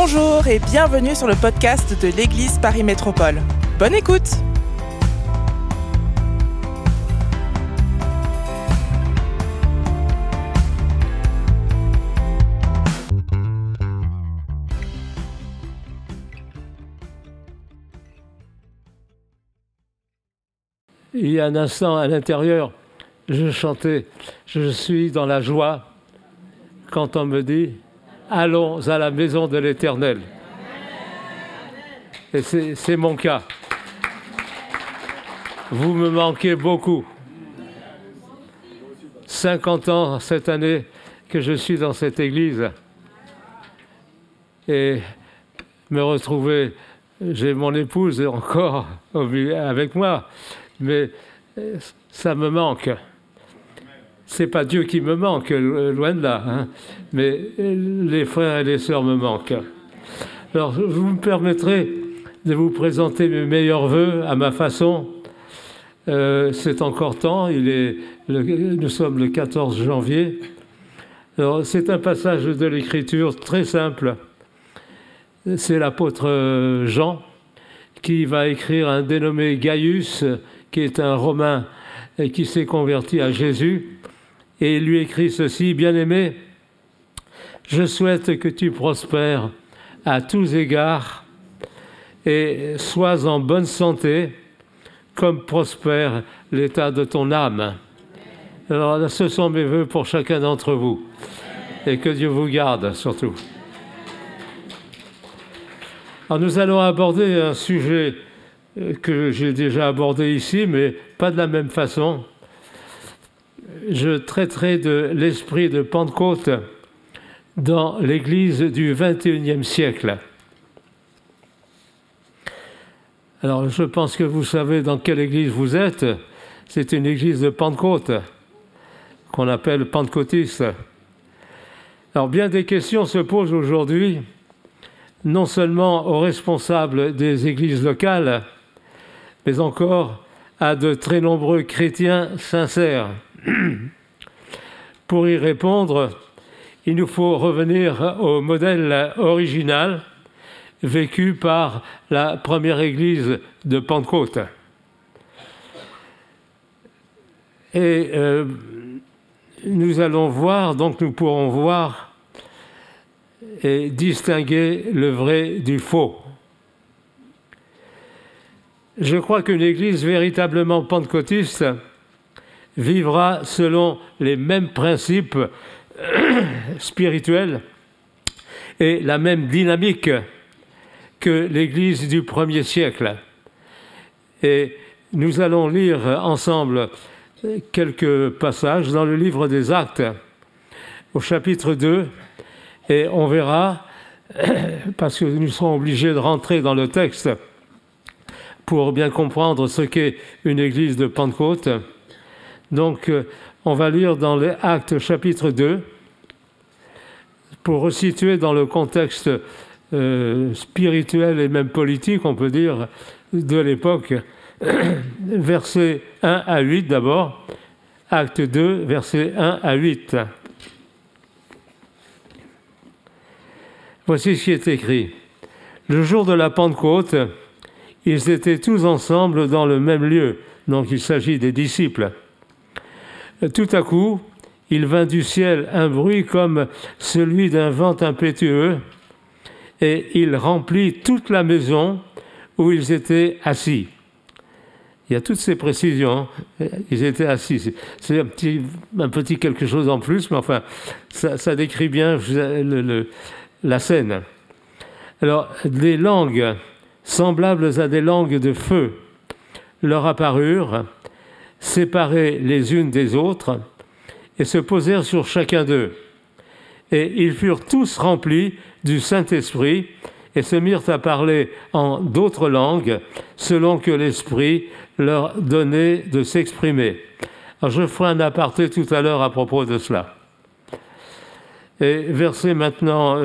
Bonjour et bienvenue sur le podcast de l'Église Paris Métropole. Bonne écoute Il y a un instant à l'intérieur, je chantais Je suis dans la joie quand on me dit Allons à la maison de l'Éternel. Et c'est mon cas. Vous me manquez beaucoup. 50 ans cette année que je suis dans cette église. Et me retrouver, j'ai mon épouse encore avec moi, mais ça me manque c'est pas Dieu qui me manque, loin de là, hein. mais les frères et les sœurs me manquent. Alors, vous me permettrez de vous présenter mes meilleurs voeux à ma façon. Euh, c'est encore temps, il est nous sommes le 14 janvier. Alors, c'est un passage de l'Écriture très simple. C'est l'apôtre Jean qui va écrire un dénommé Gaius, qui est un Romain et qui s'est converti à Jésus et il lui écrit ceci, Bien-aimé, je souhaite que tu prospères à tous égards et sois en bonne santé comme prospère l'état de ton âme. Alors, ce sont mes voeux pour chacun d'entre vous. Et que Dieu vous garde surtout. Alors, nous allons aborder un sujet que j'ai déjà abordé ici, mais pas de la même façon je traiterai de l'esprit de Pentecôte dans l'Église du XXIe siècle. Alors, je pense que vous savez dans quelle Église vous êtes. C'est une Église de Pentecôte qu'on appelle pentecôtiste. Alors, bien des questions se posent aujourd'hui, non seulement aux responsables des églises locales, mais encore à de très nombreux chrétiens sincères. Pour y répondre, il nous faut revenir au modèle original vécu par la première église de Pentecôte. Et euh, nous allons voir, donc nous pourrons voir et distinguer le vrai du faux. Je crois qu'une église véritablement pentecôtiste vivra selon les mêmes principes spirituels et la même dynamique que l'Église du premier siècle. Et nous allons lire ensemble quelques passages dans le livre des Actes, au chapitre 2, et on verra, parce que nous serons obligés de rentrer dans le texte pour bien comprendre ce qu'est une église de Pentecôte, donc, euh, on va lire dans les Actes chapitre 2 pour resituer dans le contexte euh, spirituel et même politique, on peut dire, de l'époque. Versets 1 à 8 d'abord. Acte 2, versets 1 à 8. Voici ce qui est écrit. Le jour de la Pentecôte, ils étaient tous ensemble dans le même lieu. Donc il s'agit des disciples. Tout à coup, il vint du ciel un bruit comme celui d'un vent impétueux, et il remplit toute la maison où ils étaient assis. Il y a toutes ces précisions. Ils étaient assis. C'est un petit, un petit quelque chose en plus, mais enfin, ça, décrit bien la scène. Alors, des langues semblables à des langues de feu leur apparurent séparées les unes des autres, et se posèrent sur chacun d'eux. Et ils furent tous remplis du Saint-Esprit et se mirent à parler en d'autres langues, selon que l'Esprit leur donnait de s'exprimer. je ferai un aparté tout à l'heure à propos de cela. Et verset maintenant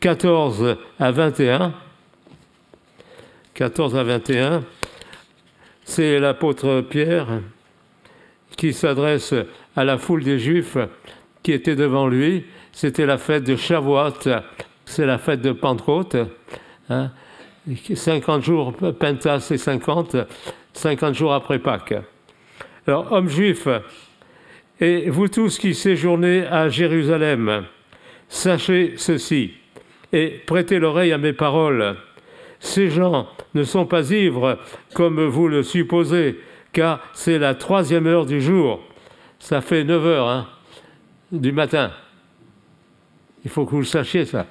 14 euh, à 21. 14 à 21 c'est l'apôtre Pierre qui s'adresse à la foule des Juifs qui étaient devant lui. C'était la fête de Shavuot, c'est la fête de Pentecôte. 50 hein. jours, Penta c'est 50, 50 jours après Pâques. Alors, hommes juifs, et vous tous qui séjournez à Jérusalem, sachez ceci, et prêtez l'oreille à mes paroles. Ces gens ne sont pas ivres comme vous le supposez, car c'est la troisième heure du jour. Ça fait 9 heures hein, du matin. Il faut que vous le sachiez, ça.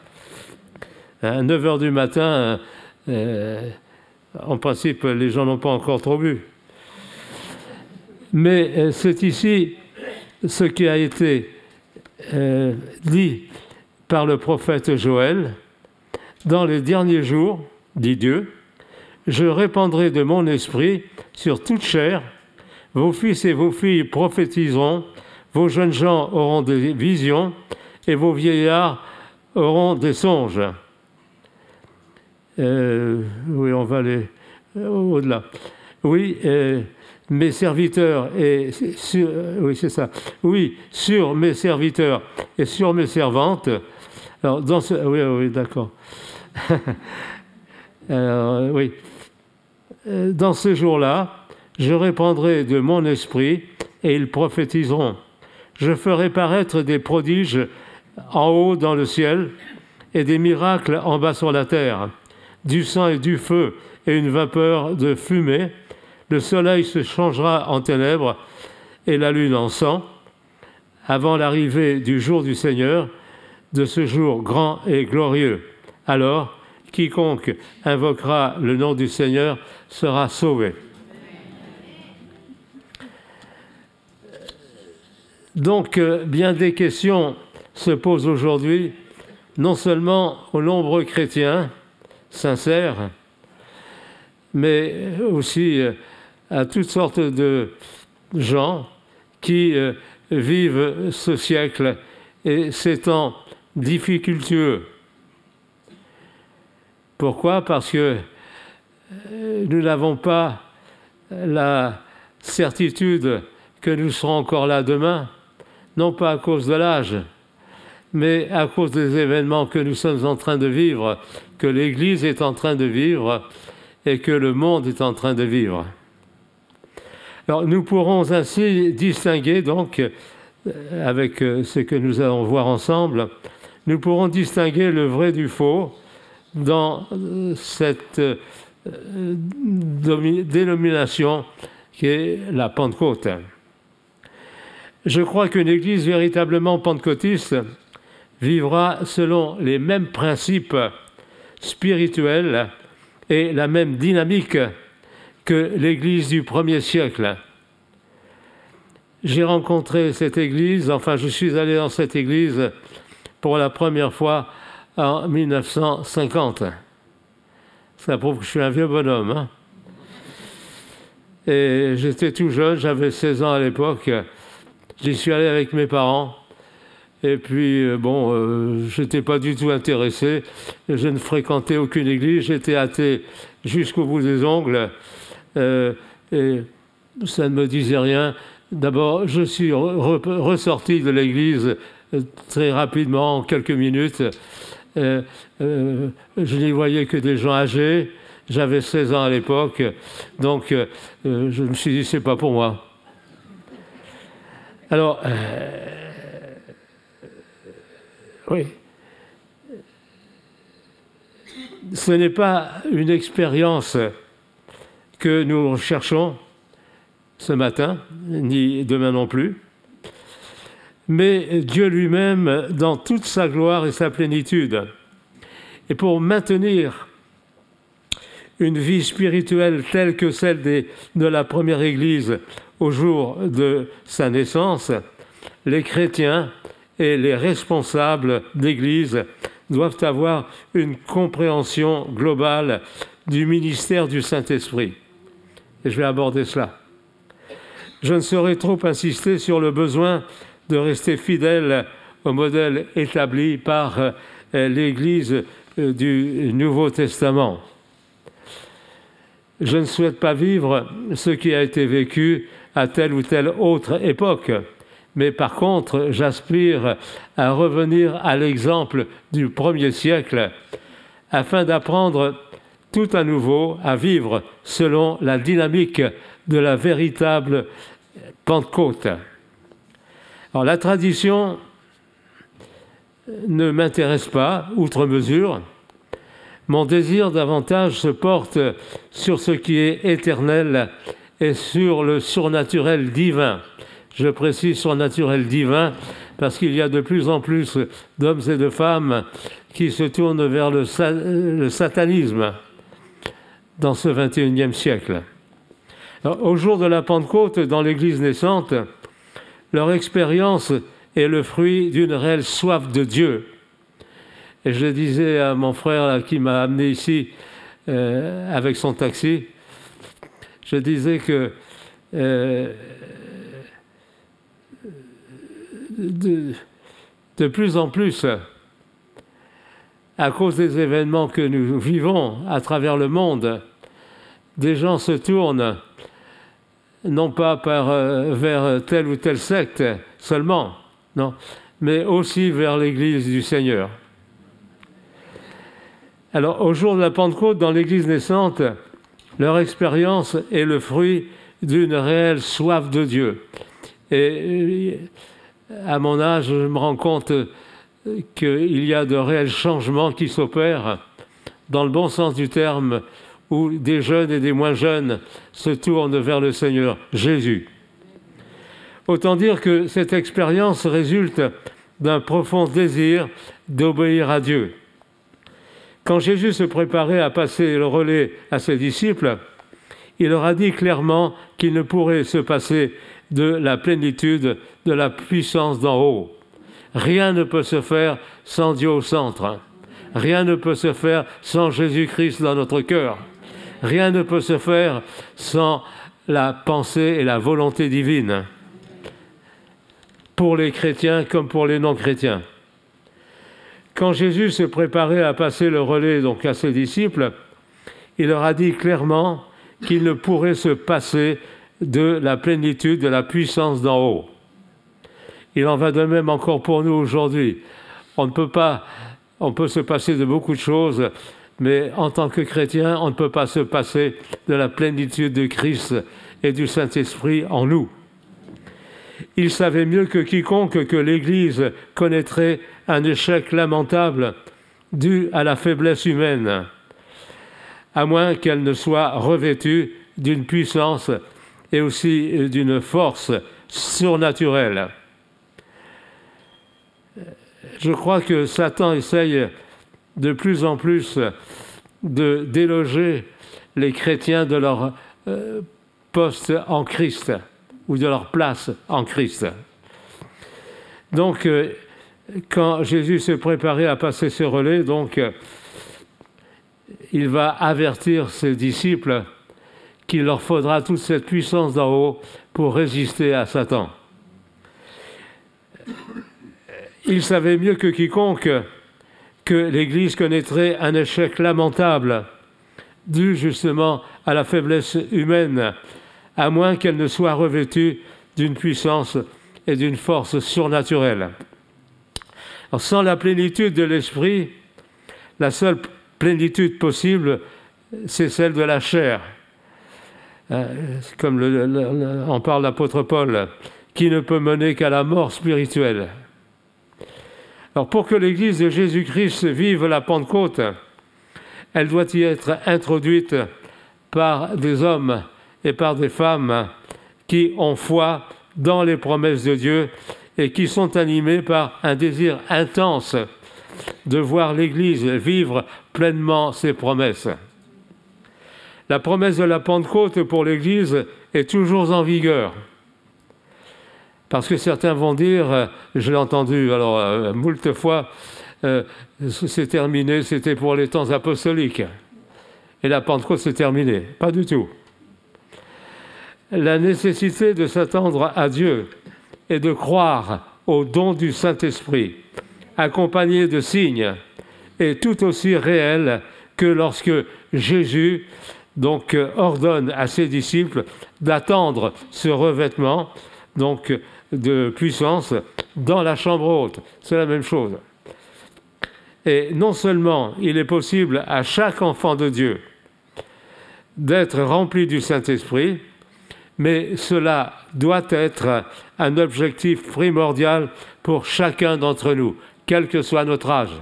À 9 heures du matin, euh, en principe, les gens n'ont pas encore trop bu. Mais euh, c'est ici ce qui a été euh, dit par le prophète Joël. Dans les derniers jours, dit Dieu, je répandrai de mon esprit sur toute chair. Vos fils et vos filles prophétiseront, vos jeunes gens auront des visions, et vos vieillards auront des songes. Euh, oui, on va aller au-delà. Oui, euh, mes serviteurs et sur, euh, oui, c'est ça. Oui, sur mes serviteurs et sur mes servantes. Oui, oui, d'accord. oui. Dans ce jour-là, je répandrai de mon esprit et ils prophétiseront. Je ferai paraître des prodiges en haut dans le ciel et des miracles en bas sur la terre, du sang et du feu et une vapeur de fumée. Le soleil se changera en ténèbres et la lune en sang avant l'arrivée du jour du Seigneur, de ce jour grand et glorieux. Alors, quiconque invoquera le nom du Seigneur sera sauvé. Donc, euh, bien des questions se posent aujourd'hui, non seulement aux nombreux chrétiens sincères, mais aussi euh, à toutes sortes de gens qui euh, vivent ce siècle et ces temps difficultueux. Pourquoi? Parce que nous n'avons pas la certitude que nous serons encore là demain non pas à cause de l'âge, mais à cause des événements que nous sommes en train de vivre, que l'Église est en train de vivre et que le monde est en train de vivre. Alors nous pourrons ainsi distinguer, donc, euh, avec euh, ce que nous allons voir ensemble, nous pourrons distinguer le vrai du faux dans euh, cette dénomination qui est la Pentecôte. Je crois qu'une Église véritablement pentecôtiste vivra selon les mêmes principes spirituels et la même dynamique que l'Église du premier siècle. J'ai rencontré cette Église, enfin je suis allé dans cette Église pour la première fois en 1950. Ça prouve que je suis un vieux bonhomme. Hein. et j'étais tout jeune, j'avais 16 ans à l'époque. J'y suis allé avec mes parents. Et puis, euh, bon, euh, je n'étais pas du tout intéressé. Je ne fréquentais aucune église. J'étais athée jusqu'au bout des ongles. Euh, et ça ne me disait rien. D'abord, je suis ressorti de l'église très rapidement, en quelques minutes. Je n'y voyais que des gens âgés. J'avais 16 ans à l'époque. Donc, je me suis dit, c'est pas pour moi. Alors, euh, oui, ce n'est pas une expérience que nous recherchons ce matin, ni demain non plus, mais Dieu lui-même dans toute sa gloire et sa plénitude. Et pour maintenir une vie spirituelle telle que celle de la première Église au jour de sa naissance, les chrétiens et les responsables d'Église doivent avoir une compréhension globale du ministère du Saint-Esprit. Et je vais aborder cela. Je ne saurais trop insister sur le besoin de rester fidèle au modèle établi par euh, l'Église euh, du Nouveau Testament. Je ne souhaite pas vivre ce qui a été vécu à telle ou telle autre époque, mais par contre, j'aspire à revenir à l'exemple du premier siècle afin d'apprendre tout à nouveau à vivre selon la dynamique de la véritable Pentecôte. La tradition ne m'intéresse pas outre mesure. Mon désir davantage se porte sur ce qui est éternel et sur le surnaturel divin. Je précise surnaturel divin parce qu'il y a de plus en plus d'hommes et de femmes qui se tournent vers le, satanisme dans ce 21e siècle. au jour de la Pentecôte, dans l'Église naissante, leur expérience est le fruit d'une réelle soif de Dieu. Et je disais à mon frère qui m'a amené ici euh, avec son taxi, je disais que euh, de, de, plus en plus, à cause des événements que nous vivons à travers le monde, des gens se tournent non pas euh, vers telle ou telle secte seulement, non, mais aussi vers l'Église du Seigneur. Alors, au jour de la Pentecôte, dans l'Église naissante, leur expérience est le fruit d'une réelle soif de Dieu. Et à mon âge, je me rends compte qu'il y a de réels changements qui s'opèrent, dans le bon sens du terme, où des jeunes et des moins jeunes se tournent vers le Seigneur Jésus. Autant dire que cette expérience résulte d'un profond désir d'obéir à Dieu. Quand Jésus se préparait à passer le relais à ses disciples, il leur a dit clairement qu'il ne pourrait se passer de la plénitude de la puissance d'en haut. Rien ne peut se faire sans Dieu au centre. Rien ne peut se faire sans Jésus-Christ dans notre cœur. Rien ne peut se faire sans la pensée et la volonté divine, pour les chrétiens comme pour les non-chrétiens. Quand Jésus se préparait à passer le relais donc à ses disciples, il leur a dit clairement qu'il ne pourrait se passer de la plénitude, de la puissance d'en haut. Il en va de même encore pour nous aujourd'hui. On ne peut pas, on peut se passer de beaucoup de choses, mais en tant que chrétien, on ne peut pas se passer de la plénitude de Christ et du Saint-Esprit en nous. Il savait mieux que quiconque que l'Église connaîtrait un échec lamentable dû à la faiblesse humaine, à moins qu'elle ne soit revêtue d'une puissance et aussi d'une force surnaturelle. Je crois que Satan essaye de plus en plus de déloger les chrétiens de leur euh, poste en Christ ou de leur place en Christ. Donc, euh, quand Jésus s'est préparé à passer ce relais, donc, il va avertir ses disciples qu'il leur faudra toute cette puissance d'en haut pour résister à Satan. Il savait mieux que quiconque que l'Église connaîtrait un échec lamentable, dû justement à la faiblesse humaine, à moins qu'elle ne soit revêtue d'une puissance et d'une force surnaturelle. sans la plénitude de l'esprit, la seule plénitude possible, c'est celle de la chair. Euh, comme en parle l'apôtre Paul, qui ne peut mener qu'à la mort spirituelle. Pour que l'Église de Jésus-Christ vive la Pentecôte, elle doit y être introduite par des hommes et par des femmes qui ont foi dans les promesses de Dieu et qui sont animés par un désir intense de voir l'Église vivre pleinement ses promesses. La promesse de la Pentecôte pour l'Église est toujours en vigueur. Parce que certains vont dire, euh, je l'ai entendu alors euh, moult fois, euh, c'est terminé, c'était pour les temps apostoliques. Et la Pentecôte, c'est terminé. Pas du tout. La nécessité de s'attendre à Dieu et de croire au don du Saint-Esprit, accompagné de signes, est tout aussi réelle que lorsque Jésus donc ordonne à ses disciples d'attendre ce revêtement donc de puissance dans la chambre haute. C'est la même chose. Et non seulement il est possible à chaque enfant de Dieu d'être rempli du Saint-Esprit, mais cela doit être un objectif primordial pour chacun d'entre nous, quel que soit notre âge.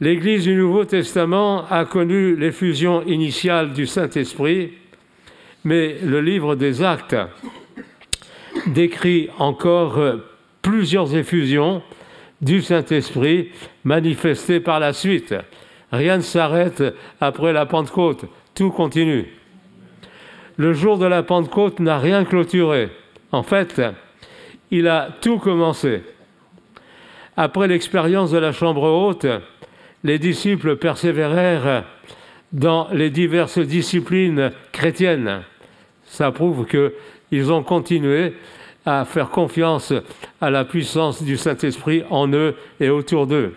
L'Église du Nouveau Testament a connu l'effusion initiale du Saint-Esprit, mais le livre des Actes décrit encore plusieurs effusions du Saint-Esprit manifestées par la suite. Rien ne s'arrête après la Pentecôte, tout continue. Le jour de la Pentecôte n'a rien clôturé. En fait, il a tout commencé. Après l'expérience de la chambre haute, les disciples persévérèrent dans les diverses disciplines chrétiennes. Ça prouve qu'ils ont continué à faire confiance à la puissance du Saint-Esprit en eux et autour d'eux.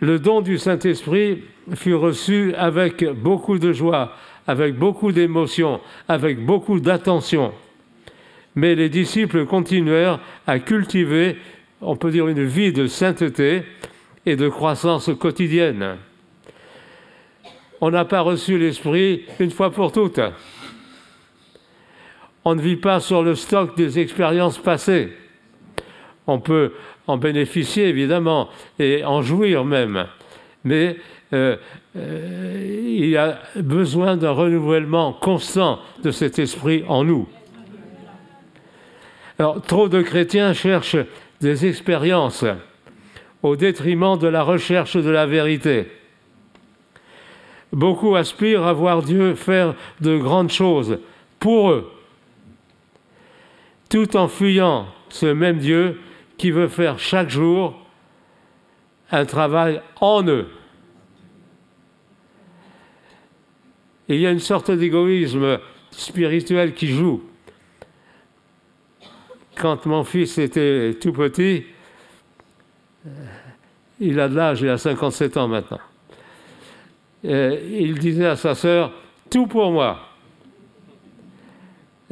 Le don du Saint-Esprit fut reçu avec beaucoup de joie, avec beaucoup d'émotion, avec beaucoup d'attention. Mais les disciples continuèrent à cultiver, on peut dire, une vie de sainteté et de croissance quotidienne. On n'a pas reçu l'Esprit une fois pour toutes. On ne vit pas sur le stock des expériences passées. On peut en bénéficier évidemment et en jouir même, mais euh, euh, il y a besoin d'un renouvellement constant de cet esprit en nous. Alors, trop de chrétiens cherchent des expériences au détriment de la recherche de la vérité. Beaucoup aspirent à voir Dieu faire de grandes choses pour eux, tout en fuyant ce même Dieu qui veut faire chaque jour un travail en eux. il y a une sorte d'égoïsme spirituel qui joue. Quand mon fils était tout petit, il a de l'âge, il a 57 ans maintenant. il disait à sa sœur, tout pour moi.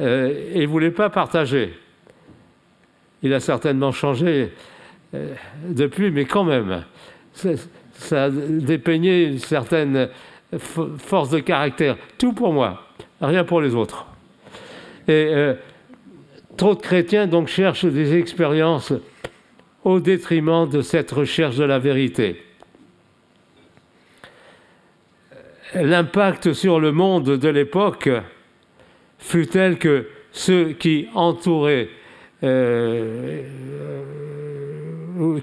Euh, il ne voulait pas partager. Il a certainement changé euh, depuis, mais quand même, ça a dépeigné une certaine force de caractère. Tout pour moi, rien pour les autres. Et euh, trop de chrétiens donc cherchent des expériences au détriment de cette recherche de la vérité. L'impact sur le monde de l'époque fut tel que ceux qui entouraient, euh,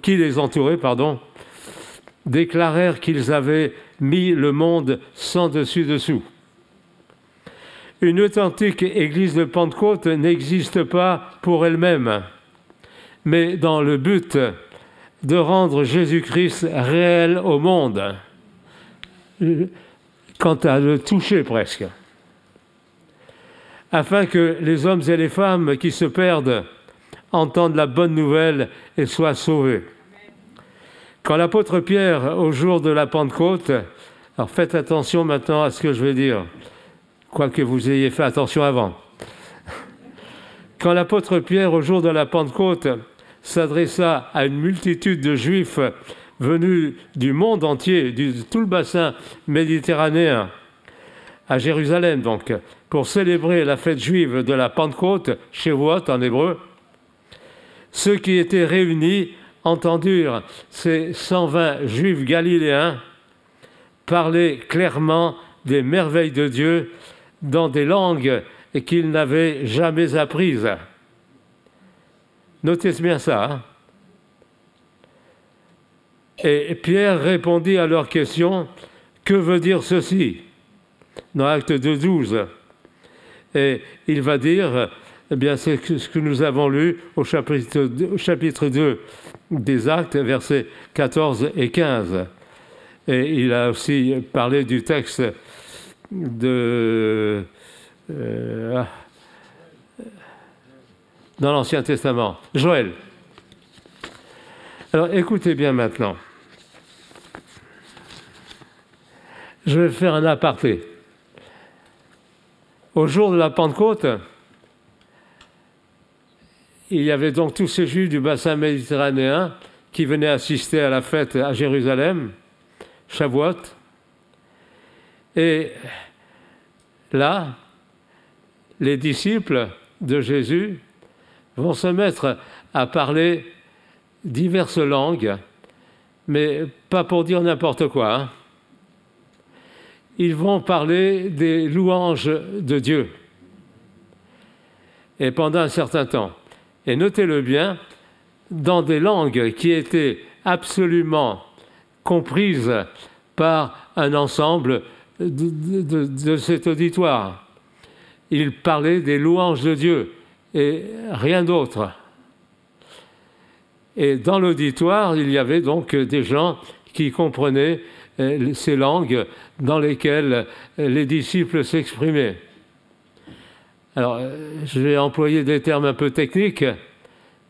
qui les entouraient, pardon, déclarèrent qu'ils avaient mis le monde sans dessus-dessous. Une authentique église de Pentecôte n'existe pas pour elle-même mais dans le but de rendre Jésus-Christ réel au monde, quant à le toucher presque, afin que les hommes et les femmes qui se perdent entendent la bonne nouvelle et soient sauvés. Quand l'apôtre Pierre, au jour de la Pentecôte, alors faites attention maintenant à ce que je vais dire, quoique vous ayez fait attention avant. Quand l'apôtre Pierre, au jour de la Pentecôte, s'adressa à une multitude de juifs venus du monde entier, de tout le bassin méditerranéen, à Jérusalem donc, pour célébrer la fête juive de la Pentecôte, Shavuot en hébreu. Ceux qui étaient réunis entendirent ces 120 juifs galiléens parler clairement des merveilles de Dieu dans des langues qu'ils n'avaient jamais apprises. Notez bien ça. Hein. et Pierre répondit à leur question Que veut dire ceci? Dans Acte 2, 12. Et il va dire eh bien, c'est ce que nous avons lu au chapitre, au chapitre 2 des Actes, versets 14 et 15. Et il a aussi parlé du texte de. Euh, ah, dans l'Ancien Testament. Joël. Alors écoutez bien maintenant. Je vais faire un aparté. Au jour de la Pentecôte, il y avait donc tous ces juifs du bassin méditerranéen qui venaient assister à la fête à Jérusalem, Shavuot. Et là, les disciples de Jésus vont se mettre à parler diverses langues, mais pas pour dire n'importe quoi. Hein. Ils vont parler des louanges de Dieu. Et pendant un certain temps. Et notez-le bien, dans des langues qui étaient absolument comprises par un ensemble de, cet auditoire. Il parlait des louanges de Dieu et rien d'autre. Et dans l'auditoire, il y avait donc des gens qui comprenaient ces langues dans lesquelles les disciples s'exprimaient. Alors, euh, je vais employer des termes un peu techniques,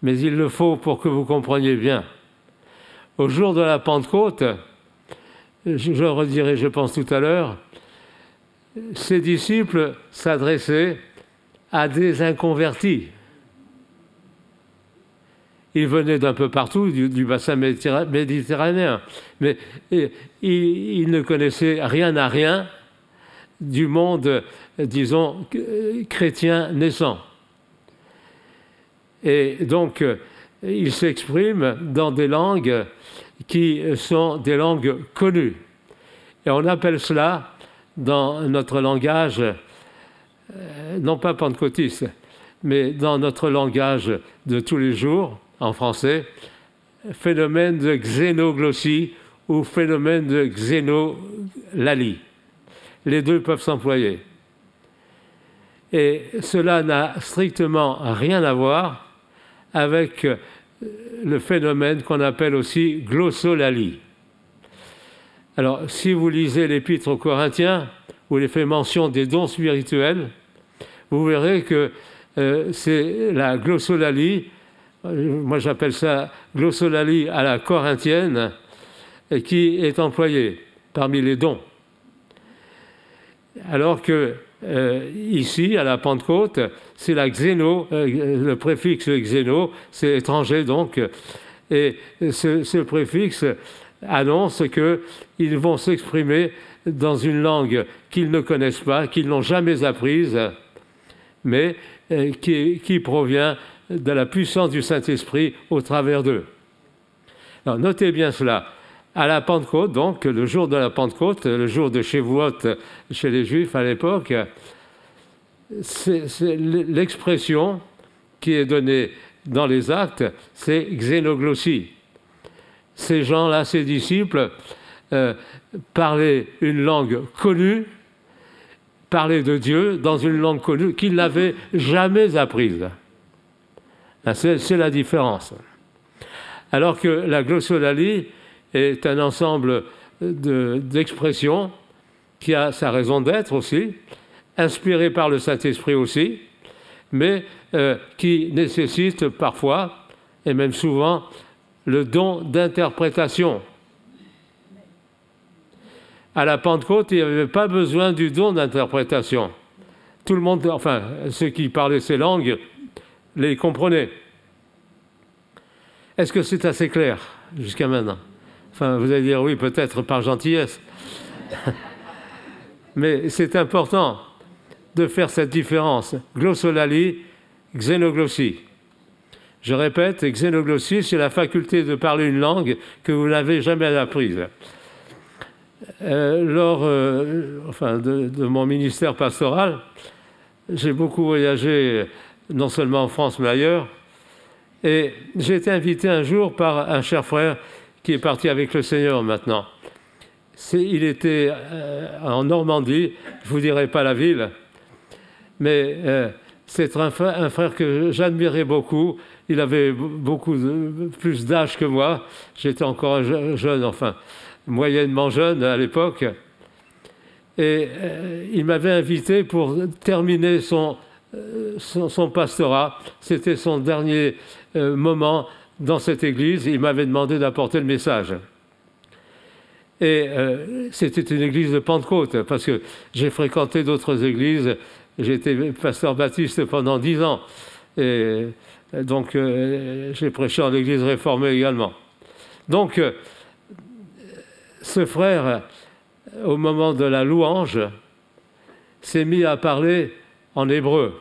mais il le faut pour que vous compreniez bien. Au jour de la Pentecôte, je le redirai, je pense, tout à l'heure, ces disciples s'adressaient à des inconvertis. Ils venaient d'un peu partout, du, bassin méditerranéen, mais ils, ne connaissaient rien à rien du monde, disons, chrétien naissant. Et donc, ils s'expriment dans des langues qui sont des langues connues. Et on appelle cela, dans notre langage, euh, non pas pentecôtiste, mais dans notre langage de tous les jours, en français, phénomène de xénoglossie ou phénomène de xénolalie. Les deux peuvent s'employer. Et cela n'a strictement rien à voir avec le phénomène qu'on appelle aussi glossolalie. Alors, si vous lisez l'épître aux Corinthiens, où il fait mention des dons spirituels, vous verrez que euh, c'est la glossolalie, euh, moi j'appelle ça glossolalie à la corinthienne, qui est employée parmi les dons. Alors que euh, ici, à la Pentecôte, c'est la xéno, le préfixe xéno, c'est étranger donc, et ce, préfixe annonce qu'ils vont s'exprimer dans une langue qu'ils ne connaissent pas, qu'ils n'ont jamais apprise, mais euh, qui, provient de la puissance du Saint-Esprit au travers d'eux. Alors notez bien cela. À la Pentecôte, donc, le jour de la Pentecôte, le jour de Shavuot chez les Juifs à l'époque, c'est l'expression qui est donnée dans les actes, c'est xénoglossie. Ces gens-là, ces disciples, euh, parlaient une langue connue, parlaient de Dieu dans une langue connue qu'ils n'avaient jamais apprise. C'est la différence. Alors que la glossolalie est un ensemble d'expressions qui a sa raison d'être aussi, inspiré par le Saint-Esprit aussi, mais euh, qui nécessite parfois, et même souvent, le don d'interprétation. À la Pentecôte, il n'y avait pas besoin du don d'interprétation. Tout le monde, enfin, ceux qui parlaient ces langues, les comprenaient. Est-ce que c'est assez clair jusqu'à maintenant? Enfin, vous allez dire oui, peut-être par gentillesse. Mais c'est important de faire cette différence. Glossolalie, xénoglossie. Je répète, xénoglossie, c'est la faculté de parler une langue que vous n'avez jamais apprise. Euh, lors euh, enfin, de, mon ministère pastoral, j'ai beaucoup voyagé, non seulement en France, mais ailleurs. Et j'ai été invité un jour par un cher frère qui est parti avec le Seigneur maintenant. il était euh, en Normandie, je ne vous dirai pas la ville, mais euh, c'est un, frère que j'admirais beaucoup. Il avait beaucoup plus d'âge que moi. J'étais encore jeune, enfin, moyennement jeune à l'époque. Et euh, il m'avait invité pour terminer son, euh, son, pastorat. C'était son dernier moment dans cette église. Il m'avait demandé d'apporter le message. Et c'était une église de Pentecôte, parce que j'ai fréquenté d'autres églises été pasteur baptiste pendant dix ans. Et donc, j'ai prêché en église réformée également. Donc, ce frère, au moment de la louange, s'est mis à parler en hébreu.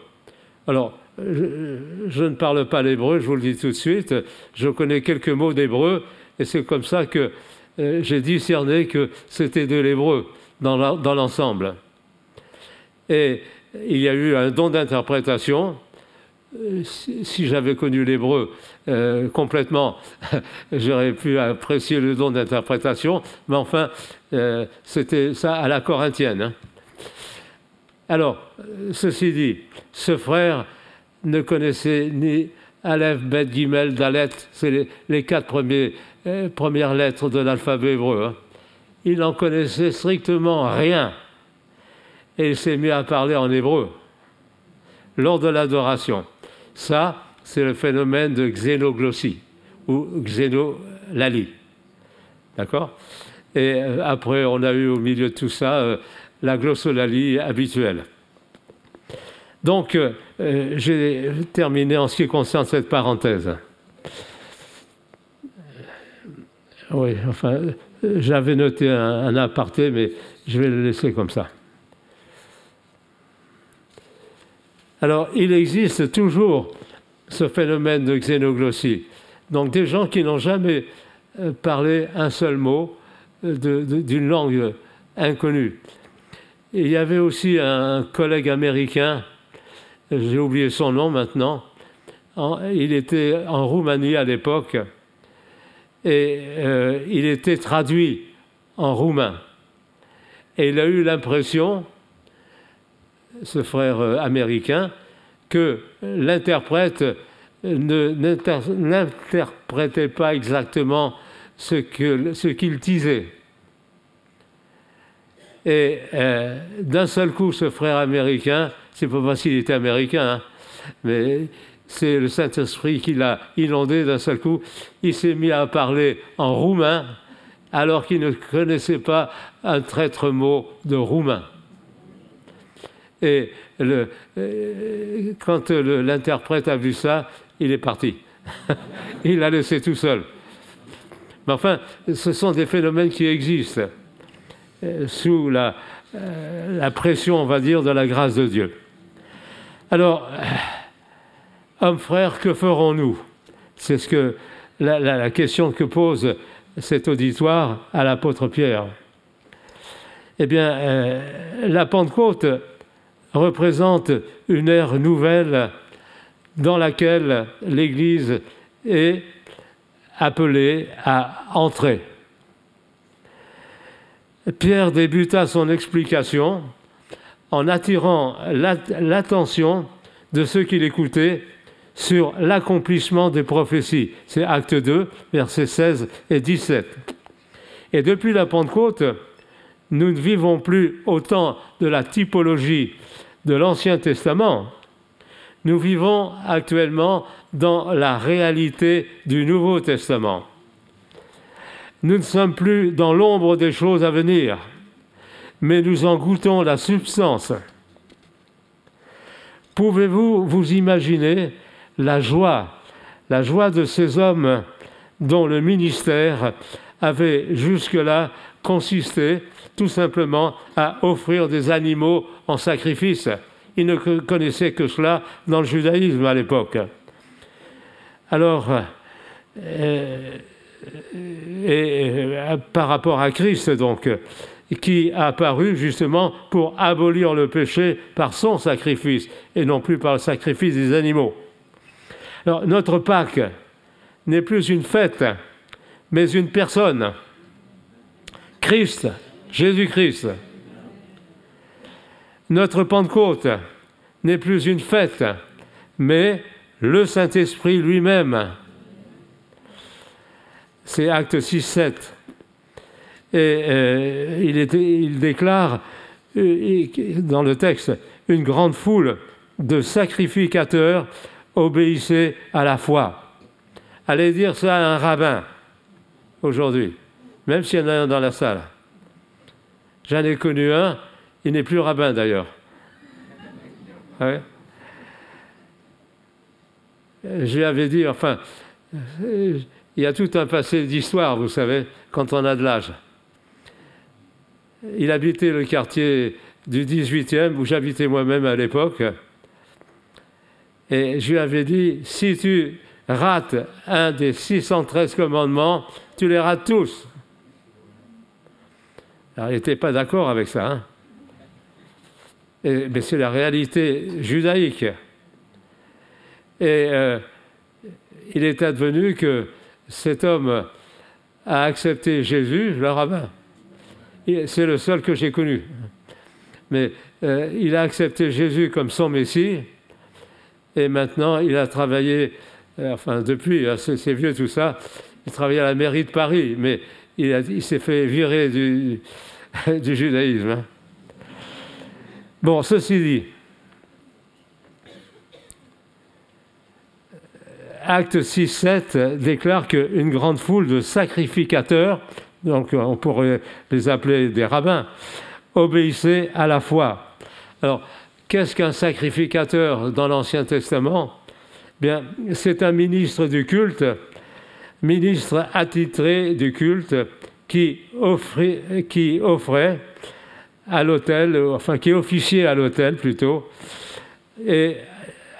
Alors, je, ne parle pas l'hébreu, je vous le dis tout de suite. Je connais quelques mots d'hébreu et c'est comme ça que euh, j'ai discerné que c'était de l'hébreu dans l'ensemble. et il y a eu un don d'interprétation. Euh, si, j'avais connu l'hébreu euh, complètement, j'aurais pu apprécier le don d'interprétation, mais enfin, c'était ça à la corinthienne. Hein. Alors, ceci dit, ce frère ne connaissait ni Aleph, Bet, Gimel, Dalet, c'est les, quatre euh, premières lettres de l'alphabet hébreu. Hein. Il n'en connaissait strictement rien. Et il s'est mis à parler en hébreu lors de l'adoration. Ça, c'est le phénomène de xénoglossie ou xénolalie. D'accord? Et euh, après, on a eu au milieu de tout ça euh, la glossolalie habituelle. Donc, euh, euh, j'ai terminé en ce qui concerne cette parenthèse. Oui, enfin, j'avais noté un, aparté, mais je vais le laisser comme ça. Alors, il existe toujours ce phénomène de xénoglossie. Donc, des gens qui n'ont jamais euh, parlé un seul mot d'une langue inconnue. Il y avait aussi un collègue américain j'ai oublié son nom maintenant, il était en Roumanie à l'époque, et euh, il était traduit en roumain. Et il a eu l'impression, ce frère euh, américain, que l'interprète n'interprétait pas exactement ce qu'il disait. Et euh, d'un seul coup, ce frère américain c'est pas parce qu'il était américain, hein. mais c'est le Saint-Esprit qui l'a inondé d'un seul coup. Il s'est mis à parler en roumain alors qu'il ne connaissait pas un traître mot de roumain. Et euh, quand l'interprète a vu ça, il est parti. il l'a laissé tout seul. Mais enfin, ce sont des phénomènes qui existent sous la, euh, la pression, on va dire, de la grâce de Dieu. Alors, euh, homme frère, que ferons-nous? C'est ce que la, question que pose cet auditoire à l'apôtre Pierre. Eh bien, euh, la Pentecôte représente une ère nouvelle dans laquelle l'Église est appelée à entrer. Pierre débuta son explication en attirant l'attention de ceux qui l'écoutaient sur l'accomplissement des prophéties. C'est acte 2, versets 16 et 17. Et depuis la Pentecôte, nous ne vivons plus autant de la typologie de l'Ancien Testament. Nous vivons actuellement dans la réalité du Nouveau Testament. Nous ne sommes plus dans l'ombre des choses à venir mais nous en goûtons la substance. Pouvez-vous vous imaginer la joie, la joie de ces hommes dont le ministère avait jusque-là consisté tout simplement à offrir des animaux en sacrifice? Ils ne connaissaient que cela dans le judaïsme à l'époque. Alors, euh, et, par rapport à Christ, donc, qui a apparu justement pour abolir le péché par son sacrifice et non plus par le sacrifice des animaux. Alors, notre Pâque n'est plus une fête, mais une personne. Christ, Jésus-Christ. Notre Pentecôte n'est plus une fête, mais le Saint-Esprit lui-même. C'est acte 6-7. Et euh, il, déclare euh, dans le texte une grande foule de sacrificateurs obéissaient à la foi. Allez dire ça à un rabbin aujourd'hui, même s'il y en a un dans la salle. J'en ai connu un, il n'est plus rabbin d'ailleurs. je lui avais dit, enfin, il y a tout un passé d'histoire, vous savez, quand on a de l'âge. Il habitait le quartier du 18e, où j'habitais moi-même à l'époque. Et je lui avais dit, si tu rates un des 613 commandements, tu les rates tous. Alors, il n'était pas d'accord avec ça. Hein. mais c'est la réalité judaïque. Et euh, il est advenu que cet homme a accepté Jésus, le rabbin. C'est le seul que j'ai connu. Mais euh, il a accepté Jésus comme son Messie. Et maintenant, il a travaillé, euh, enfin depuis, hein, c'est vieux tout ça, il travaillait à la mairie de Paris, mais il, s'est fait virer du, judaïsme. Hein. Bon, ceci dit, Acte 6-7 déclare qu'une grande foule de sacrificateurs, donc on pourrait les appeler des rabbins, obéissaient à la foi. Alors, qu'est-ce qu'un sacrificateur dans l'Ancien Testament? Bien, c'est un ministre du culte, ministre attitré du culte, qui qui offrait à l'autel, enfin qui officiait à l'autel plutôt, et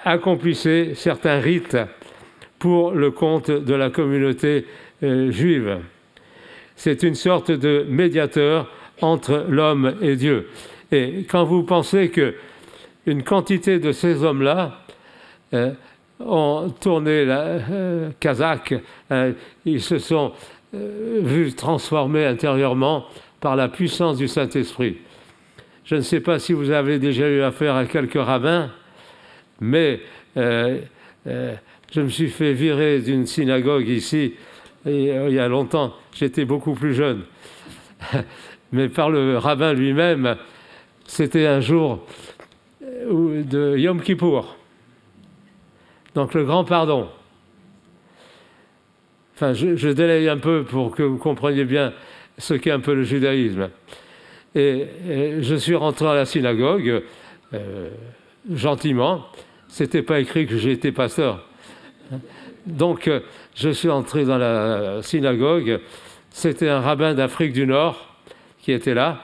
accomplissait certains rites pour le compte de la communauté euh, juive. C'est une sorte de médiateur entre l'homme et Dieu. Et quand vous pensez que une quantité de ces hommes-là euh, ont tourné la euh, kazakh, ils se sont vus transformés intérieurement par la puissance du Saint-Esprit. Je ne sais pas si vous avez déjà eu affaire à quelques rabbins, mais je me suis fait virer d'une synagogue ici euh, il y a longtemps. J'étais beaucoup plus jeune. Mais par le rabbin lui-même, c'était un jour euh, de Yom Kippour. Donc le grand pardon. Enfin, je, je délaye un peu pour que vous compreniez bien ce qu'est un peu le judaïsme. Et, je suis rentré à la synagogue, euh, gentiment. C'était pas écrit que j'étais pasteur. Donc, euh, je suis entré dans la synagogue. C'était un rabbin d'Afrique du Nord qui était là.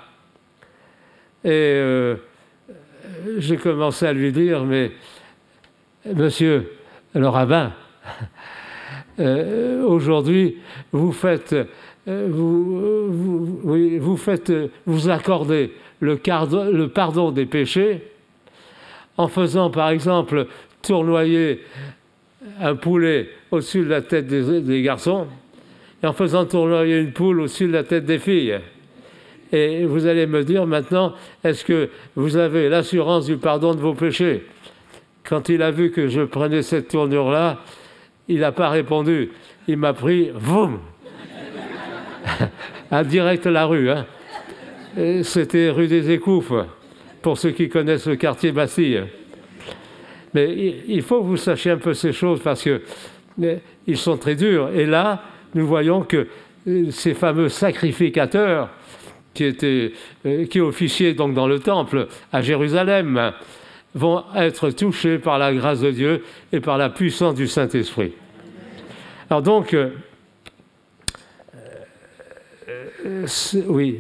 Et euh, j'ai commencé à lui dire, mais monsieur le rabbin, euh, aujourd'hui, vous faites, vous, vous, faites, vous accordez le, le pardon des péchés en faisant, par exemple, tournoyer un poulet au-dessus de la tête des, garçons et en faisant tournoyer une poule au-dessus de la tête des filles. Et vous allez me dire maintenant, est-ce que vous avez l'assurance du pardon de vos péchés? Quand il a vu que je prenais cette tournure-là, il n'a pas répondu. Il m'a pris, voum À direct la rue. Hein. C'était rue des Écouffes, pour ceux qui connaissent le quartier Bastille. Mais il faut que vous sachiez un peu ces choses parce que ils sont très durs. Et là, nous voyons que euh, ces fameux sacrificateurs qui, étaient, euh, qui officiaient donc dans le temple à Jérusalem vont être touchés par la grâce de Dieu et par la puissance du Saint-Esprit. Alors donc, euh, oui,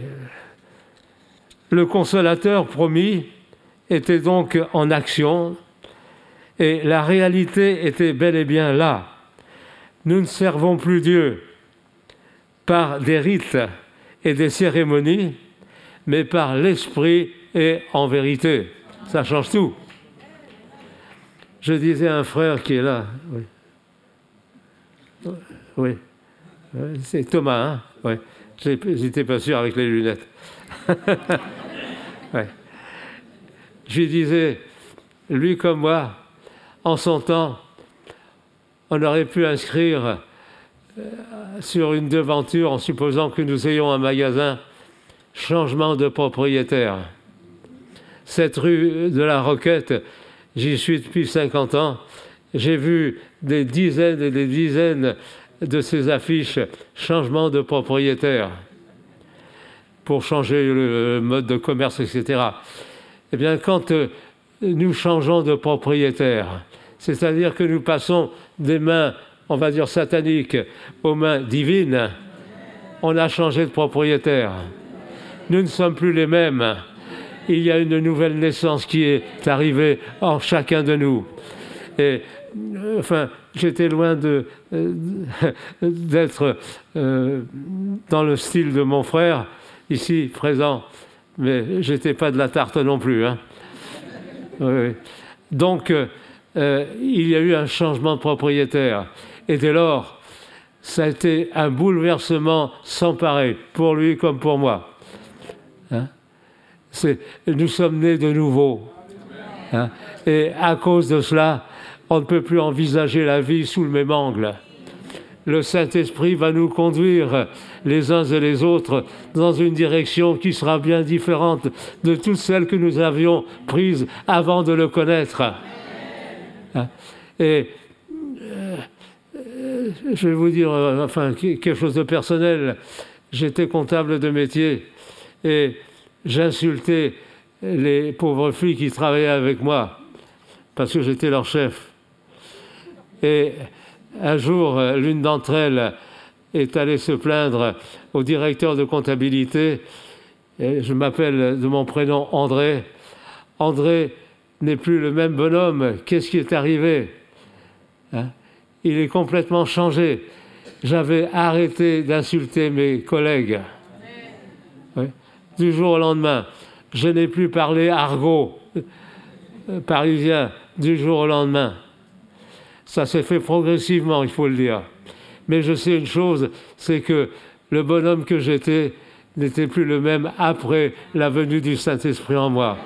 le consolateur promis était donc en action et la réalité était bel et bien là. Nous ne servons plus Dieu par des rites et des cérémonies, mais par l'esprit et en vérité. Ça change tout. Je disais à un frère qui est là, oui, oui. c'est Thomas, hein oui. J'étais pas sûr avec les lunettes. Je lui disais, lui comme moi, en son temps, on aurait pu inscrire euh, sur une devanture, en supposant que nous ayons un magasin, changement de propriétaire. Cette rue de la Roquette, j'y suis depuis 50 ans, j'ai vu des dizaines et des dizaines de ces affiches changement de propriétaire pour changer le mode de commerce, etc. Eh bien, quand euh, nous changeons de propriétaire, c'est-à-dire que nous passons des mains, on va dire sataniques, aux mains divines, on a changé de propriétaire. Nous ne sommes plus les mêmes. Il y a une nouvelle naissance qui est arrivée en chacun de nous. Et enfin, j'étais loin de, d'être euh, dans le style de mon frère, ici présent, mais j'étais pas de la tarte non plus. Hein. Donc, euh, il y a eu un changement de propriétaire. Et dès lors, ça a été un bouleversement sans pareil, pour lui comme pour moi. Hein? nous sommes nés de nouveau. Hein? et à cause de cela, on ne peut plus envisager la vie sous le même angle. Le Saint-Esprit va nous conduire les uns et les autres dans une direction qui sera bien différente de toutes celles que nous avions prises avant de le connaître. Hein? Et euh, je vais vous dire, euh, enfin, quelque chose de personnel. J'étais comptable de métier et j'insultais les pauvres filles qui travaillaient avec moi parce que j'étais leur chef. Et un jour, l'une d'entre elles est allée se plaindre au directeur de comptabilité. Je m'appelle de mon prénom André. André n'est plus le même bonhomme. Qu'est-ce qui est arrivé hein? Il est complètement changé. J'avais arrêté d'insulter mes collègues. Du jour au lendemain, je n'ai plus parlé argot euh, parisien du jour au lendemain. Ça s'est fait progressivement, il faut le dire. Mais je sais une chose, c'est que le bonhomme que j'étais n'était plus le même après la venue du Saint-Esprit en moi.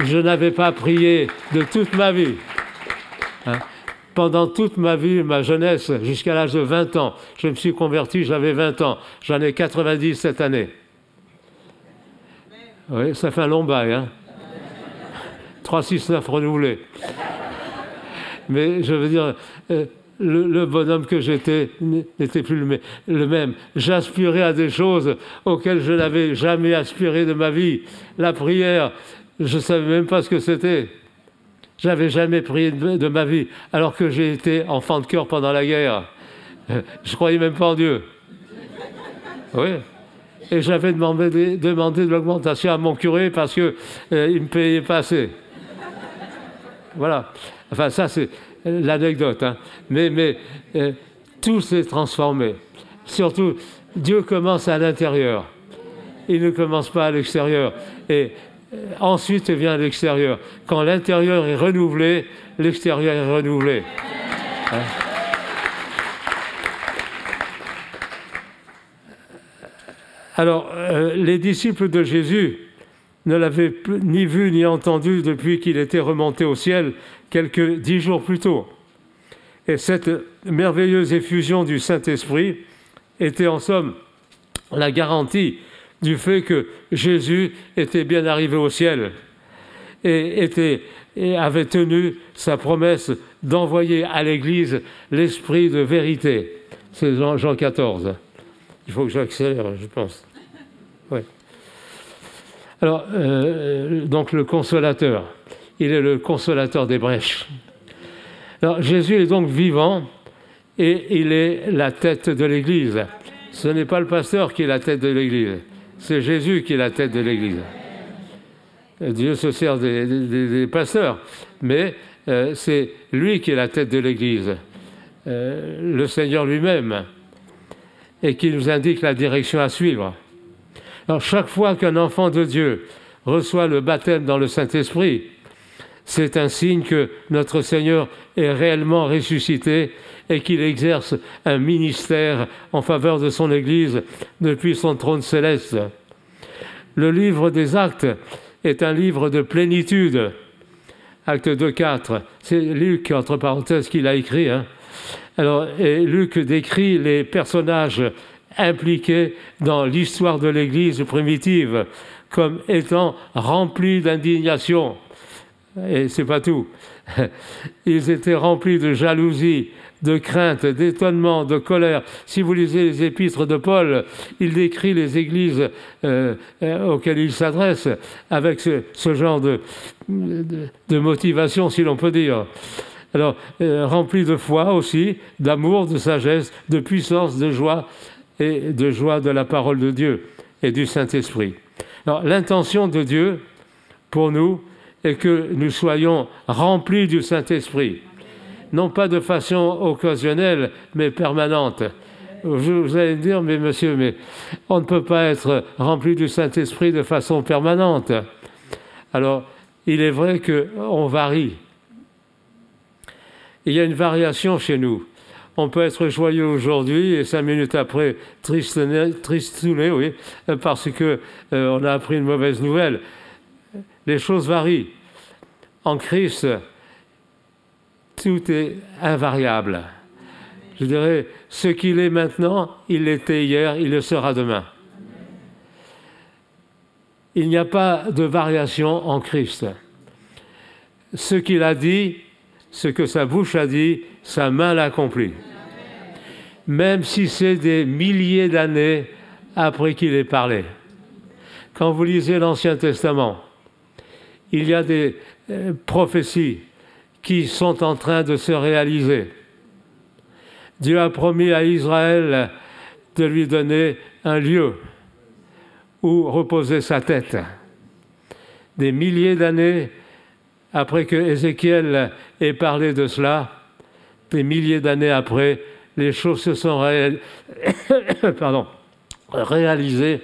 Je n'avais pas prié de toute ma vie. Hein. Pendant toute ma vie, ma jeunesse, jusqu'à l'âge de 20 ans, je me suis converti, j'avais 20 ans. J'en ai 90 cette année. Oui, ça fait un long bail, hein 3, 6, 9 renouvelés. Mais je veux dire, euh, le, bonhomme que j'étais n'était plus le, même. J'aspirais à des choses auxquelles je n'avais jamais aspiré de ma vie. La prière, je ne savais même pas ce que c'était. J'avais jamais prié de, ma vie, alors que j'ai été enfant de cœur pendant la guerre. Je croyais même pas en Dieu. Oui. Et j'avais demandé, de l'augmentation à mon curé parce qu'il euh, ne me payait pas assez. Voilà. Enfin, ça, c'est l'anecdote. Hein. Mais, mais euh, tout s'est transformé. Surtout, Dieu commence à l'intérieur. Il ne commence pas à l'extérieur. Et euh, ensuite vient l'extérieur. Quand l'intérieur est renouvelé, l'extérieur est renouvelé. Hein? Alors, euh, les disciples de Jésus ne l'avaient ni vu ni entendu depuis qu'il était remonté au ciel quelques dix jours plus tôt. Et cette merveilleuse effusion du Saint-Esprit était en somme la garantie du fait que Jésus était bien arrivé au ciel et, avait tenu sa promesse d'envoyer à l'Église l'Esprit de vérité. C'est Jean, Jean 14. Il faut que j'accélère, je pense. Alors, euh, donc le consolateur, il est le consolateur des brèches. Alors, Jésus est donc vivant et il est la tête de l'Église. Ce n'est pas le pasteur qui est la tête de l'Église, c'est Jésus qui est la tête de l'Église. Dieu se sert des, pasteurs, mais euh, c'est lui qui est la tête de l'Église, euh, le Seigneur lui-même, et qui nous indique la direction à suivre. Alors chaque fois qu'un enfant de Dieu reçoit le baptême dans le Saint-Esprit, c'est un signe que notre Seigneur est réellement ressuscité et qu'il exerce un ministère en faveur de son Église depuis son trône céleste. Le livre des actes est un livre de plénitude. Acte 2, 4. C'est Luc, entre parenthèses, qui l'a écrit. Hein. Alors, Luc décrit les personnages impliqués dans l'histoire de l'Église primitive comme étant remplis d'indignation. Et c'est pas tout. Ils étaient remplis de jalousie, de crainte, d'étonnement, de colère. Si vous lisez les épîtres de Paul, il décrit les églises euh, euh, auxquelles il s'adresse avec ce, genre de, motivation, si l'on peut dire. Alors, euh, rempli de foi aussi, d'amour, de sagesse, de puissance, de joie et de joie de la parole de Dieu et du Saint-Esprit. Alors, l'intention de Dieu pour nous est que nous soyons remplis du Saint-Esprit, non pas de façon occasionnelle, mais permanente. Vous allez me dire, mais monsieur, mais on ne peut pas être rempli du Saint-Esprit de façon permanente. Alors, il est vrai qu'on varie. Il y a une variation chez nous. On peut être joyeux aujourd'hui et cinq minutes après tristouné, oui, parce que euh, on a appris une mauvaise nouvelle. Les choses varient. En Christ, tout est invariable. Je dirais, ce qu'il est maintenant, il l'était hier, il le sera demain. Il n'y a pas de variation en Christ. Ce qu'il a dit, ce que sa bouche a dit, sa main l'accomplit. Même si c'est des milliers d'années après qu'il ait parlé. Quand vous lisez l'Ancien Testament, il y a des euh, prophéties qui sont en train de se réaliser. Dieu a promis à Israël de lui donner un lieu où reposer sa tête. Des milliers d'années après que Ézéchiel ait parlé de cela, des milliers d'années après, les choses se sont réalisées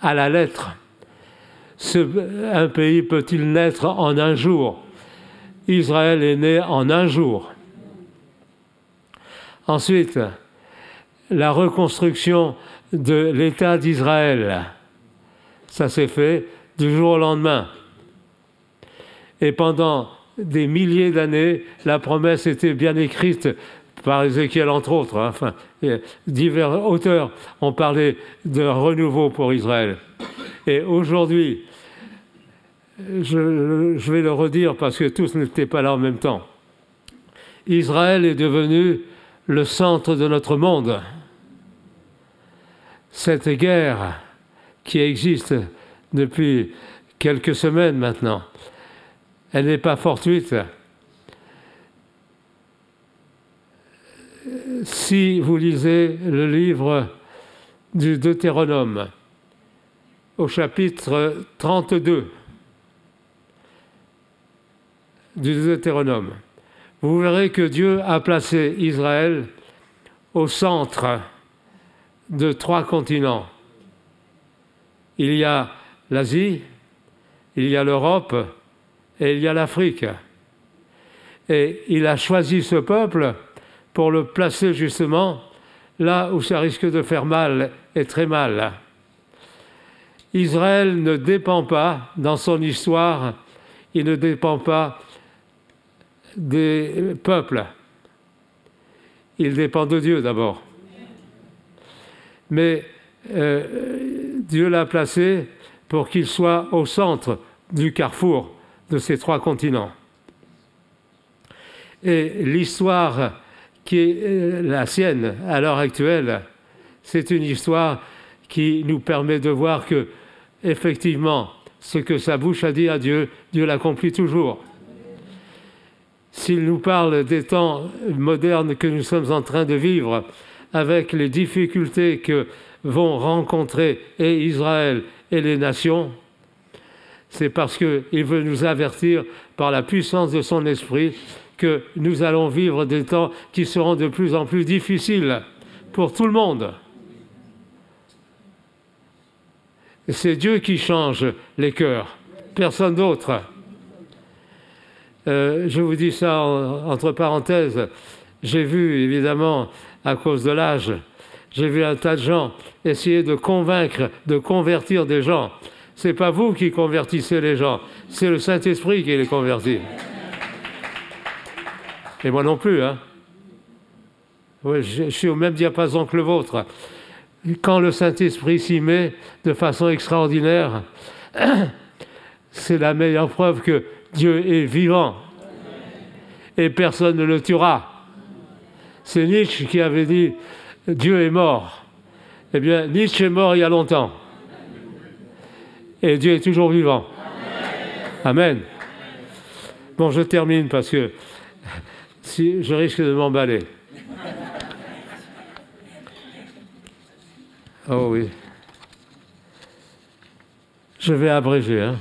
à la lettre. Un pays peut-il naître en un jour? Israël est né en un jour. Ensuite, la reconstruction de l'État d'Israël, ça s'est fait du jour au lendemain. Et pendant des milliers d'années, la promesse était bien écrite par Ézéchiel, entre autres. Hein. Enfin, divers auteurs ont parlé de renouveau pour Israël. Et aujourd'hui, je, vais le redire parce que tous n'étaient pas là en même temps. Israël est devenu le centre de notre monde. Cette guerre qui existe depuis quelques semaines maintenant, elle n'est pas fortuite. Si vous lisez le livre du Deutéronome au chapitre 32 du Deutéronome, vous verrez que Dieu a placé Israël au centre de trois continents. Il y a l'Asie, il y a l'Europe et il y a l'Afrique. Et il a choisi ce peuple pour le placer justement là où ça risque de faire mal et très mal. Israël ne dépend pas, dans son histoire, il ne dépend pas des peuples. Il dépend de Dieu d'abord. Mais euh, Dieu l'a placé pour qu'il soit au centre du carrefour de ces trois continents. Et l'histoire qui est euh, la sienne à l'heure actuelle, c'est une histoire qui nous permet de voir que, effectivement, ce que sa bouche a dit à Dieu, Dieu l'accomplit toujours. S'il nous parle des temps modernes que nous sommes en train de vivre, avec les difficultés que vont rencontrer Israël et les nations, c'est parce qu'il veut nous avertir par la puissance de son esprit que nous allons vivre des temps qui seront de plus en plus difficiles pour tout le monde. C'est Dieu qui change les cœurs, personne d'autre. Euh, je vous dis ça entre parenthèses. J'ai vu, évidemment, à cause de l'âge, j'ai vu un tas de gens essayer de convaincre, de convertir des gens. C'est pas vous qui convertissez les gens, c'est le Saint-Esprit qui les convertit. Et moi non plus, hein. je suis au même diapason que le vôtre. Quand le Saint-Esprit s'y met de façon extraordinaire, c'est la meilleure preuve que Dieu est vivant et personne ne le tuera. C'est Nietzsche qui avait dit Dieu est mort. Eh bien, Nietzsche est mort il y a longtemps. Et Dieu est toujours vivant. Amen. Bon, je termine parce que si je risque de m'emballer. Oh oui. Je vais abréger. Hein.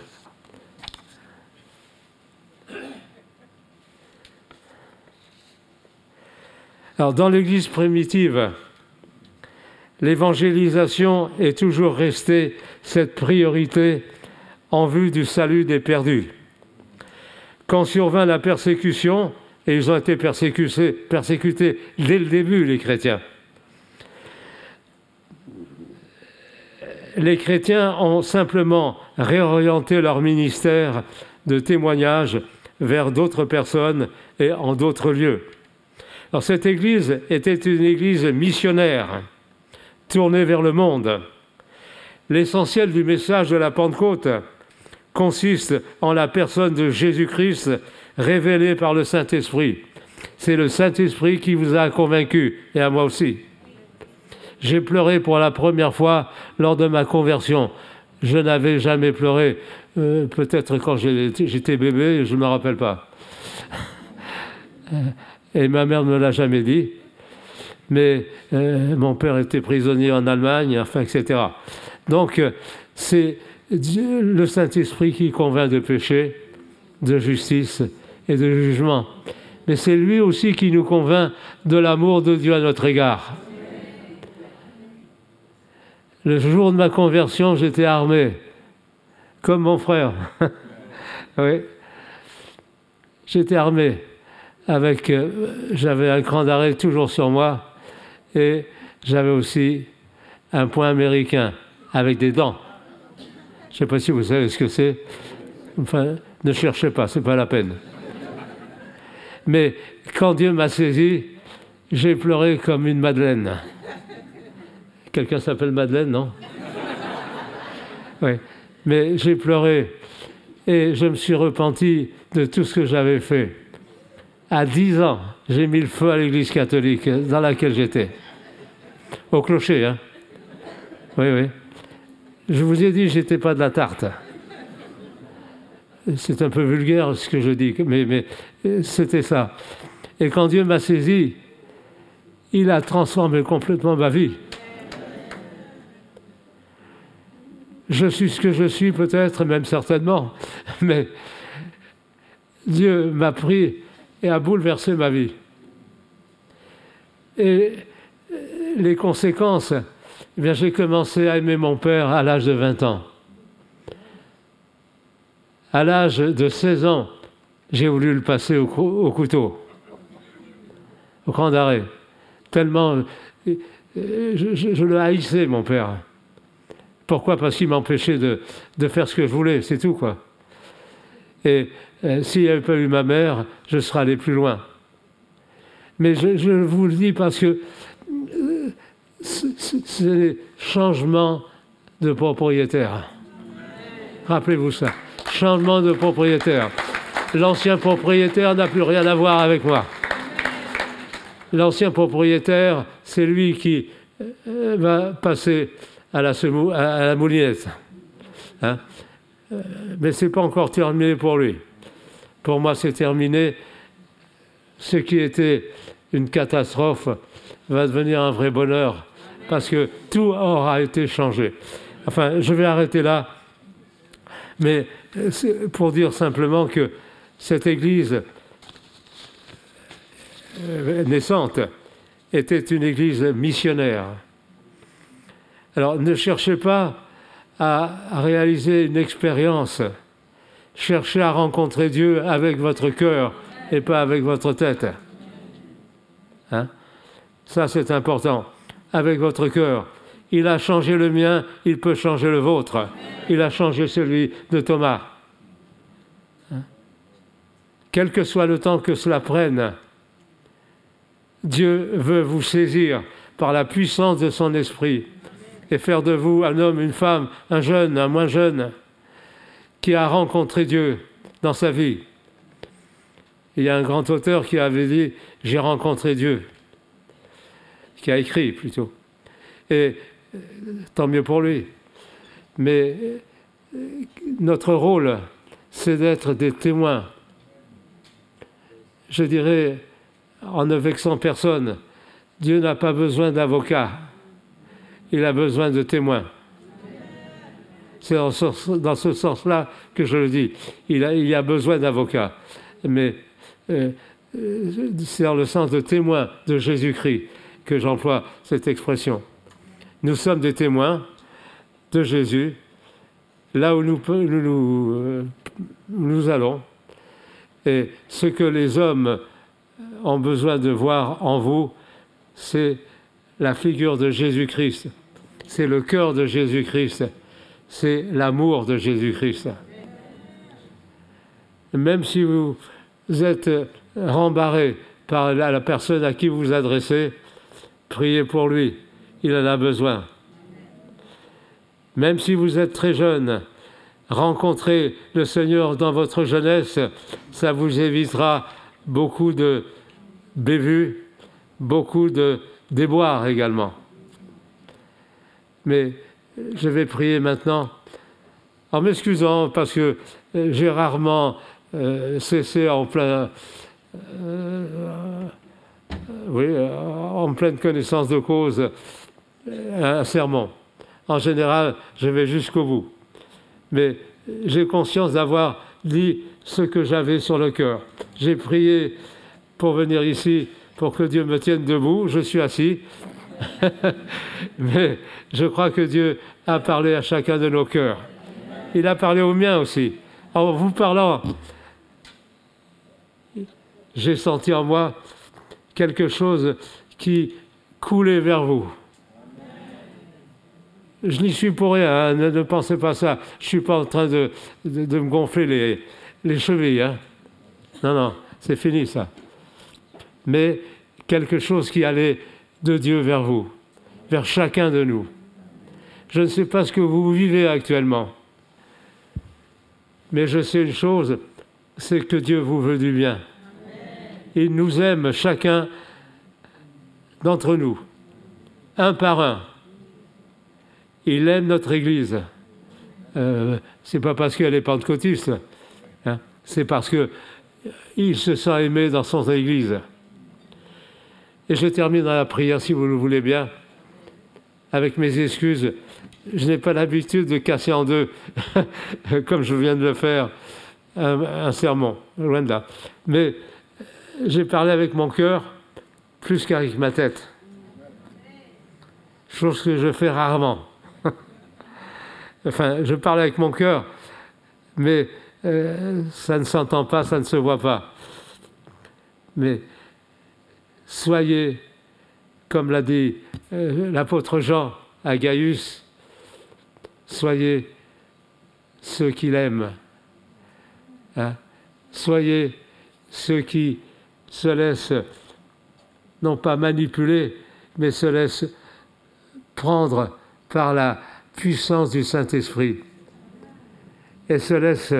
Dans l'Église primitive, l'évangélisation est toujours restée cette priorité en vue du salut des perdus. Quand survint la persécution, et ils ont été persécutés dès le début, les chrétiens, les chrétiens ont simplement réorienté leur ministère de témoignage vers d'autres personnes et en d'autres lieux. Alors cette église était une église missionnaire, tournée vers le monde. L'essentiel du message de la Pentecôte consiste en la personne de Jésus-Christ révélée par le Saint-Esprit. C'est le Saint-Esprit qui vous a convaincu, et à moi aussi. J'ai pleuré pour la première fois lors de ma conversion. Je n'avais jamais pleuré, euh, peut-être quand j'étais bébé, je ne me rappelle pas. Et ma mère ne me l'a jamais dit. Mais euh, mon père était prisonnier en Allemagne, enfin, etc. Donc, euh, c'est le Saint-Esprit qui convainc de péché, de justice et de jugement. Mais c'est lui aussi qui nous convainc de l'amour de Dieu à notre égard. Le jour de ma conversion, j'étais armé, comme mon frère. oui. J'étais armé avec, euh, j'avais un cran d'arrêt toujours sur moi et j'avais aussi un point américain avec des dents. Je ne sais pas si vous savez ce que c'est. Enfin, ne cherchez pas, c'est pas la peine. Mais quand Dieu m'a saisi, j'ai pleuré comme une Madeleine. Quelqu'un s'appelle Madeleine, non? Oui. Mais j'ai pleuré et je me suis repenti de tout ce que j'avais fait. À 10 ans, j'ai mis le feu à l'église catholique dans laquelle j'étais. Au clocher, hein Oui, oui. Je vous ai dit, j'étais pas de la tarte. C'est un peu vulgaire ce que je dis, mais, mais c'était ça. Et quand Dieu m'a saisi, il a transformé complètement ma vie. Je suis ce que je suis peut-être, même certainement, mais Dieu m'a pris et a bouleversé ma vie. Et les conséquences, eh bien, j'ai commencé à aimer mon père à l'âge de 20 ans. À l'âge de 16 ans, j'ai voulu le passer au, couteau, au cran d'arrêt. Tellement je, je, le haïssais, mon père. Pourquoi? Parce qu'il m'empêchait de, de, faire ce que je voulais, c'est tout, quoi. Et euh, s'il n'y avait pas eu ma mère, je serais allé plus loin. Mais je, vous le dis parce que euh, c'est changement de propriétaire. Rappelez-vous ça. Changement de propriétaire. L'ancien propriétaire n'a plus rien à voir avec moi. L'ancien propriétaire, c'est lui qui euh, va passer à la, moulinette. Hein? Mais ce n'est pas encore terminé pour lui. Pour moi, c'est terminé. Ce qui était une catastrophe va devenir un vrai bonheur parce que tout aura été changé. Enfin, je vais arrêter là, mais pour dire simplement que cette Église euh, naissante était une Église missionnaire. Alors ne cherchez pas à réaliser une expérience Cherchez à rencontrer Dieu avec votre cœur et pas avec votre tête. Hein? Ça, c'est important. Avec votre cœur. Il a changé le mien, il peut changer le vôtre. Il a changé celui de Thomas. Hein? Quel que soit le temps que cela prenne, Dieu veut vous saisir par la puissance de son esprit et faire de vous un homme, une femme, un jeune, un moins jeune, qui a rencontré Dieu dans sa vie. Il y a un grand auteur qui avait dit J'ai rencontré Dieu, qui a écrit plutôt. Et euh, tant mieux pour lui. Mais euh, notre rôle, c'est d'être des témoins, je dirais, en ne vexant personne. Dieu n'a pas besoin d'avocat, il a besoin de témoins. C'est dans ce, sens-là que je le dis. Il, y a besoin d'avocats. Mais euh, euh, c'est dans le sens de témoin de Jésus-Christ que j'emploie cette expression. Nous sommes des témoins de Jésus, là où nous, nous, euh, nous allons. Et ce que les hommes ont besoin de voir en vous, c'est la figure de Jésus-Christ, c'est le cœur de Jésus-Christ, c'est l'amour de Jésus-Christ. Même si vous êtes rembarré par la personne à qui vous vous adressez, priez pour lui, il en a besoin. Même si vous êtes très jeune, rencontrez le Seigneur dans votre jeunesse, ça vous évitera beaucoup de bévues, beaucoup de déboires également. Mais je vais prier maintenant en m'excusant parce que j'ai rarement euh, cessé en plein, euh, oui, en pleine connaissance de cause un sermon. En général, je vais jusqu'au bout. Mais j'ai conscience d'avoir dit ce que j'avais sur le cœur. J'ai prié pour venir ici, pour que Dieu me tienne debout. Je suis assis. Mais je crois que Dieu a parlé à chacun de nos cœurs. Il a parlé au mien aussi. En vous parlant, j'ai senti en moi quelque chose qui coulait vers vous. Je n'y suis pour rien, hein, ne, pensez pas ça. Je ne suis pas en train de, de, me gonfler les, les chevilles. Hein. Non, non, c'est fini ça. Mais quelque chose qui allait de Dieu vers vous, vers chacun de nous. Je ne sais pas ce que vous vivez actuellement, mais je sais une chose, c'est que Dieu vous veut du bien. Il nous aime chacun d'entre nous, un par un. Il aime notre Église. Euh, c'est pas parce qu'elle est pentecôtiste, hein. c'est parce que il se sent aimé dans son Église. Et je termine la prière, si vous le voulez bien, avec mes excuses. Je n'ai pas l'habitude de casser en deux, comme je viens de le faire, un, sermon, loin de là. Mais j'ai parlé avec mon cœur plus qu'avec ma tête. Chose que je fais rarement. enfin, je parle avec mon cœur, mais euh, ça ne s'entend pas, ça ne se voit pas. Mais soyez, comme l'a dit euh, l'apôtre Jean à Gaius, soyez ceux qu'il aime. Hein. Soyez ceux qui se laissent non pas manipuler, mais se laissent prendre par la puissance du Saint-Esprit et se laissent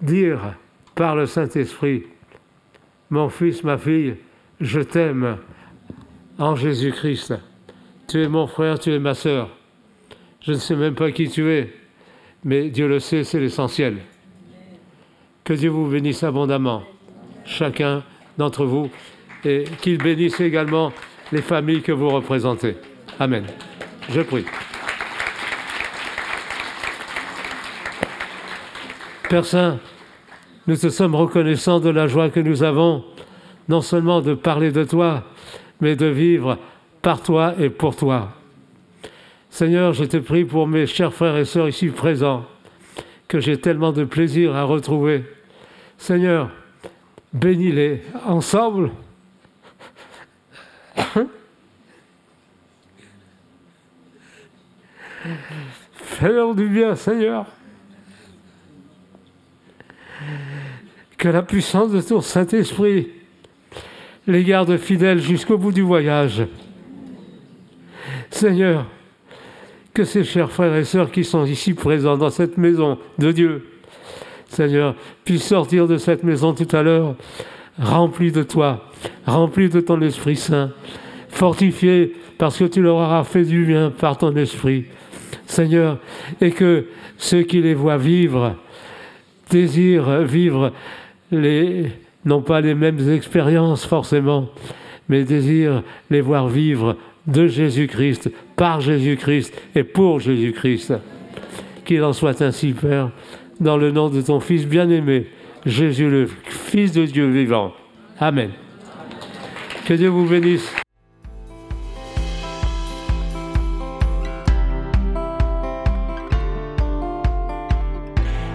dire par le Saint-Esprit, mon fils, ma fille, je t'aime en Jésus-Christ. Tu es mon frère, tu es ma sœur. Je ne sais même pas qui tu es, mais Dieu le sait, c'est l'essentiel. Que Dieu vous bénisse abondamment, chacun d'entre vous, et qu'il bénisse également les familles que vous représentez. Amen. Je prie. Père Saint, nous te sommes reconnaissants de la joie que nous avons, non seulement de parler de toi, mais de vivre par toi et pour toi. Seigneur, je te prie pour mes chers frères et sœurs ici présents, que j'ai tellement de plaisir à retrouver. Seigneur, bénis-les ensemble. Fais-leur du bien, Seigneur. Que la puissance de ton Saint-Esprit les garde fidèles jusqu'au bout du voyage. Seigneur, que ces chers frères et sœurs qui sont ici présents dans cette maison de Dieu, Seigneur, puissent sortir de cette maison tout à l'heure remplis de toi, remplis de ton Esprit Saint, fortifiés parce que tu leur auras fait du bien par ton Esprit. Seigneur, et que ceux qui les voient vivre désirent vivre n'ont pas les mêmes expériences forcément, mais désirent les voir vivre de Jésus-Christ, par Jésus-Christ et pour Jésus-Christ. Qu'il en soit ainsi, Père, dans le nom de ton Fils bien-aimé, Jésus le Fils de Dieu vivant. Amen. Que Dieu vous bénisse.